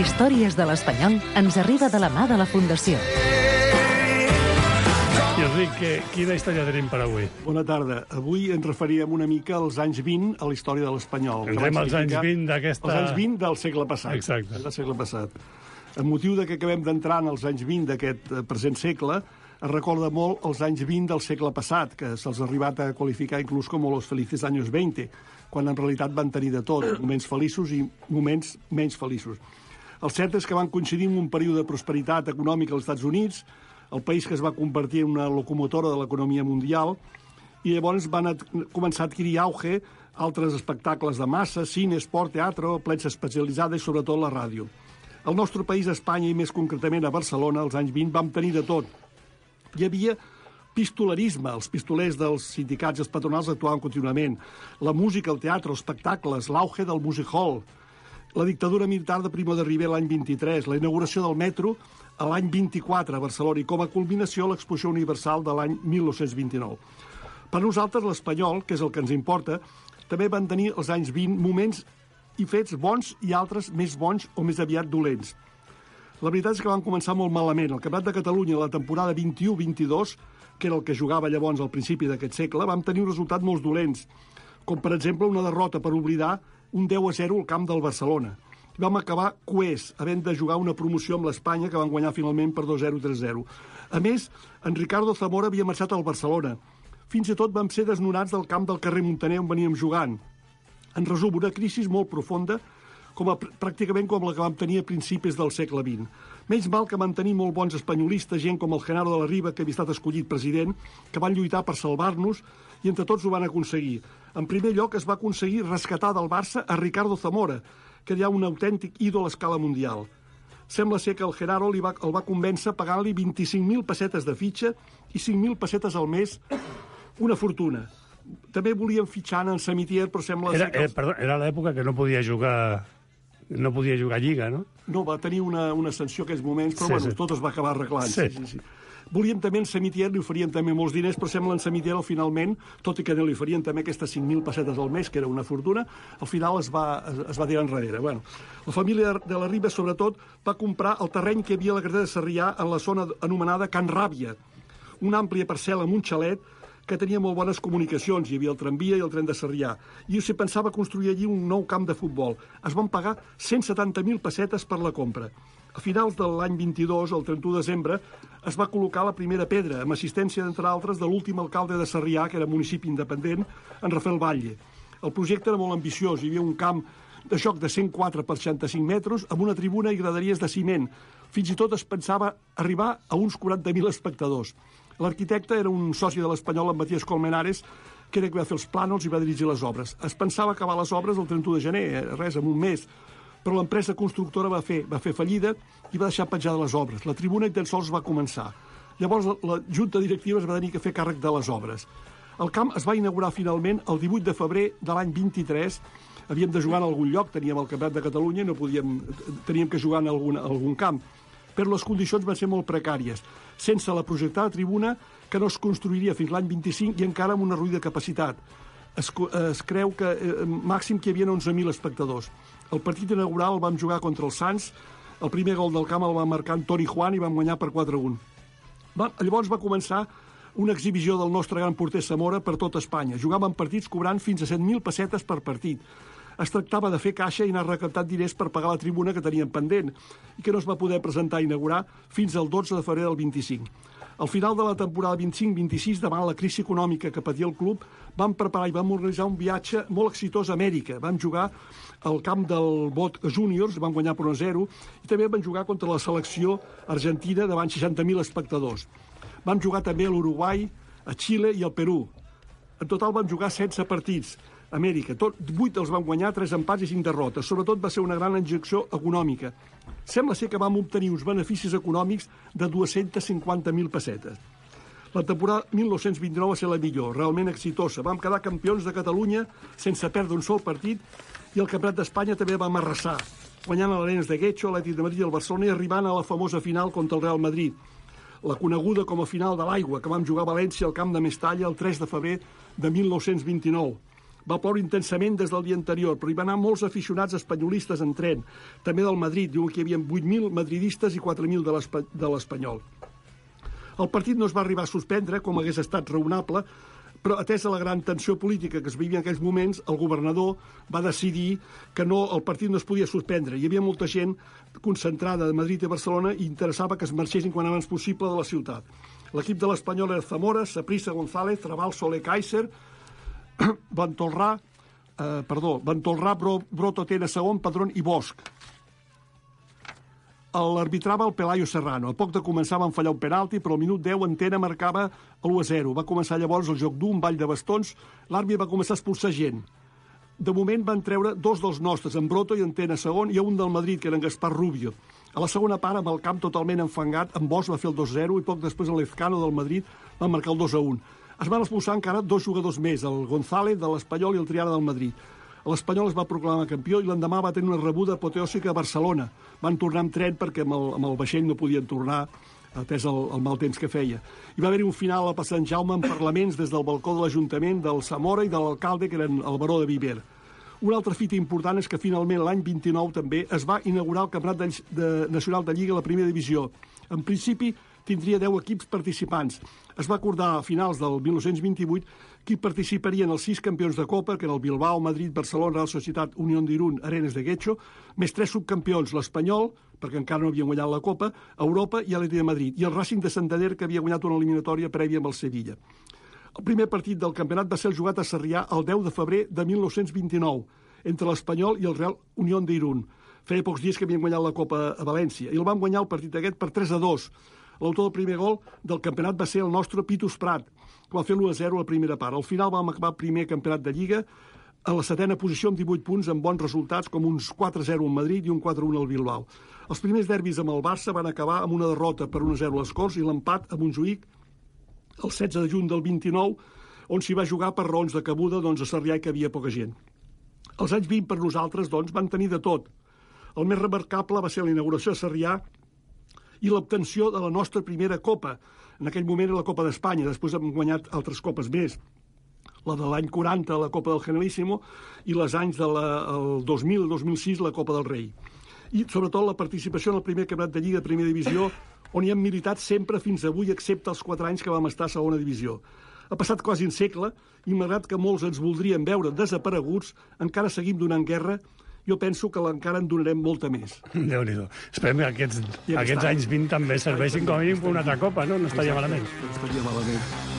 Històries de l'Espanyol ens arriba de la mà de la Fundació. I Enric, que, quina història tenim per avui? Bona tarda. Avui ens referíem una mica als anys 20 a la història de l'Espanyol. Entrem als anys significar- 20 d'aquesta- Els anys 20 del segle passat. Exacte. Del segle passat. En motiu de que acabem d'entrar en els anys 20 d'aquest eh, present segle, es recorda molt els anys 20 del segle passat, que se'ls ha arribat a qualificar inclús com los felices años 20, quan en realitat van tenir de tot, moments feliços i moments menys feliços. El cert és que van coincidir en un període de prosperitat econòmica als Estats Units, el país que es va convertir en una locomotora de l'economia mundial, i llavors van ad començar a adquirir auge altres espectacles de massa, cine, esport, teatre, plets especialitzada i sobretot la ràdio. Al nostre país, a Espanya, i més concretament a Barcelona, als anys 20, vam tenir de tot. Hi havia pistolerisme, els pistolers dels sindicats i els patronals actuaven contínuament, la música, el teatre, els espectacles, l'auge del music hall, la dictadura militar de Primo de Rivera l'any 23, la inauguració del metro a l'any 24 a Barcelona i com a culminació l'exposició universal de l'any 1929. Per nosaltres, l'espanyol, que és el que ens importa, també van tenir els anys 20 moments i fets bons i altres més bons o més aviat dolents. La veritat és que van començar molt malament. El Campionat de Catalunya, la temporada 21-22, que era el que jugava llavors al principi d'aquest segle, vam tenir un resultat molt dolents, com per exemple una derrota per oblidar un 10 a 0 al camp del Barcelona. I vam acabar coers, havent de jugar una promoció amb l'Espanya, que van guanyar finalment per 2-0 3-0. A més, en Ricardo Zamora havia marxat al Barcelona. Fins i tot vam ser desnonats del camp del carrer Montaner on veníem jugant. En resum, una crisi molt profunda, com a, pr- pràcticament com la que vam tenir a principis del segle XX. Menys mal que van tenir molt bons espanyolistes, gent com el Genaro de la Riba, que havia estat escollit president, que van lluitar per salvar-nos i entre tots ho van aconseguir. En primer lloc, es va aconseguir rescatar del Barça a Ricardo Zamora, que era un autèntic ídol a escala mundial. Sembla ser que el Genaro li va, el va convèncer pagant-li 25.000 pessetes de fitxa i 5.000 pessetes al mes, una fortuna. També volien fitxar en Samitier, però sembla Era, que... era, els- perdó, era l'època que no podia jugar no podia jugar a Lliga, no? No, va tenir una, una sanció aquells moments, però Sí, bueno, sí. tot es va acabar arreglant. Sí. Sí. Sí, sí, Volíem també en Samitier, li oferien també molts diners, però sembla en Samitier, al finalment, tot i que li oferien també aquestes 5.000 pessetes al mes, que era una fortuna, al final es va, es, es va tirar enrere. Bueno, la família de la Riba, sobretot, va comprar el terreny que havia a la carretera de Sarrià en la zona anomenada Can Ràbia, una àmplia parcel·la amb un xalet que tenia molt bones comunicacions. Hi havia el tramvia i el tren de Sarrià. I s'hi pensava construir allí un nou camp de futbol. Es van pagar 170.000 pessetes per la compra. A finals de l'any 22, el 31 de desembre, es va col·locar la primera pedra, amb assistència, entre altres, de l'últim alcalde de Sarrià, que era municipi independent, en Rafael Batlle. El projecte era molt ambiciós. Hi havia un camp de joc de 104 per 65 metres, amb una tribuna i graderies de ciment. Fins i tot es pensava arribar a uns 40.000 espectadors. L'arquitecte era un soci de l'Espanyol, en Matías Colmenares, que era que va fer els plànols i va dirigir les obres. Es pensava acabar les obres el 31 de gener, eh, res, en un mes, però l'empresa constructora va fer, va fer fallida i va deixar petjades les obres. La tribuna ni tan sols va començar. Llavors la, la junta directiva es va tenir que fer càrrec de les obres. El camp es va inaugurar finalment el 18 de febrer de l'any 23. Havíem de jugar en algun lloc, teníem el Campionat de Catalunya, no podíem, teníem que jugar en algun, algun camp. Però les condicions van ser molt precàries, sense la projectada tribuna que no es construiria fins l'any 25 i encara amb una reduïda capacitat. Es, es creu que eh, màxim que hi havia 11.000 espectadors. El partit inaugural el vam jugar contra els Sants, el primer gol del camp el va marcar Toni Juan i vam guanyar per 4-1. Va, llavors va començar una exhibició del nostre gran porter Zamora per tot Espanya. Jugàvem partits cobrant fins a 7.000 pessetes per partit. Es tractava de fer caixa i anar recaptant diners per pagar la tribuna que teníem pendent i que no es va poder presentar i inaugurar fins al 12 de febrer del 25. Al final de la temporada 25-26, davant la crisi econòmica que patia el club, vam preparar i vam organitzar un viatge molt exitós a Amèrica. Vam jugar al camp del Bot Júniors, vam guanyar per 1-0, i també vam jugar contra la selecció argentina davant 60.000 espectadors. Vam jugar també a l'Uruguai, a Xile i al Perú. En total vam jugar 16 partits Amèrica. Tot, 8 els vam guanyar, 3 empats i 5 derrotes. Sobretot va ser una gran injecció econòmica. Sembla ser que vam obtenir uns beneficis econòmics de 250.000 pessetes. La temporada 1929 va ser la millor, realment exitosa. Vam quedar campions de Catalunya sense perdre un sol partit i el Campionat d'Espanya també vam arrasar, guanyant a l'Arenas de Guecho, l'Atlètic de Madrid i el Barcelona i arribant a la famosa final contra el Real Madrid la coneguda com a final de l'aigua, que vam jugar a València al camp de Mestalla el 3 de febrer de 1929. Va ploure intensament des del dia anterior, però hi van anar molts aficionats espanyolistes en tren, també del Madrid. Diuen que hi havia 8.000 madridistes i 4.000 de l'Espanyol. El partit no es va arribar a suspendre, com hagués estat raonable, però atesa la gran tensió política que es vivia en aquells moments, el governador va decidir que no, el partit no es podia suspendre. Hi havia molta gent concentrada de Madrid i Barcelona i interessava que es marxessin quan abans possible de la ciutat. L'equip de l'Espanyol era Zamora, Saprissa González, Trabal, Soler, Kaiser, Ventolrà, eh, perdó, Ventolrà, Bro, Broto, Tena, Segon, Padrón i Bosch. L'arbitrava el Pelayo Serrano. A poc de començar van fallar un penalti, però al minut 10 Antena marcava l'1-0. Va començar llavors el joc d'un ball de bastons. L'àrbit va començar a expulsar gent. De moment van treure dos dels nostres, en Broto i Antena segon, i un del Madrid, que era en Gaspar Rubio. A la segona part, amb el camp totalment enfangat, en Bosch va fer el 2-0 i poc després l'Ezcano del Madrid va marcar el 2-1. Es van expulsar encara dos jugadors més, el González de l'Espanyol i el Triana del Madrid. L'Espanyol es va proclamar campió i l'endemà va tenir una rebuda apoteòsica a Barcelona. Van tornar amb tren perquè amb el, amb el vaixell no podien tornar atès el, el mal temps que feia. Hi va haver un final a Sant Jaume en parlaments des del balcó de l'Ajuntament, del Zamora i de l'alcalde, que eren el baró de Viver. Una altra fita important és que finalment l'any 29 també es va inaugurar el Campionat de, de, Nacional de Lliga a la primera divisió. En principi tindria 10 equips participants. Es va acordar a finals del 1928 qui participarien els sis campions de Copa, que eren el Bilbao, Madrid, Barcelona, Real Societat, Unió d'Irún, Arenes de Guecho, més tres subcampions, l'Espanyol, perquè encara no havien guanyat la Copa, Europa i l'Atleti de Madrid, i el Racing de Santander, que havia guanyat una eliminatòria prèvia amb el Sevilla. El primer partit del campionat va ser el jugat a Sarrià el 10 de febrer de 1929, entre l'Espanyol i el Real Unió d'Irún. Feia pocs dies que havien guanyat la Copa a València, i el van guanyar el partit aquest per 3 a 2. L'autor del primer gol del campionat va ser el nostre Pitus Prat, que va fer l'1-0 a la primera part. Al final vam acabar primer campionat de Lliga a la setena posició amb 18 punts, amb bons resultats, com uns 4-0 al Madrid i un 4-1 al Bilbao. Els primers derbis amb el Barça van acabar amb una derrota per 1-0 a les Corts i l'empat amb un Juïc el 16 de juny del 29, on s'hi va jugar per raons de cabuda doncs, a Sarrià que havia poca gent. Els anys 20 per nosaltres doncs, van tenir de tot. El més remarcable va ser la inauguració a Sarrià i l'obtenció de la nostra primera Copa. En aquell moment era la Copa d'Espanya, després hem guanyat altres copes més. La de l'any 40, la Copa del Generalíssimo, i les anys del de 2000-2006, la Copa del Rei. I, sobretot, la participació en el primer campionat de Lliga de Primera Divisió, on hi hem militat sempre fins avui, excepte els quatre anys que vam estar a segona divisió. Ha passat quasi un segle i malgrat que molts ens voldrien veure desapareguts, encara seguim donant guerra jo penso que encara en donarem molta més. déu nhi Esperem que aquests, aquests anys 20 també serveixin com a mínim per una altra copa, no? No estaria malament. No estaria malament.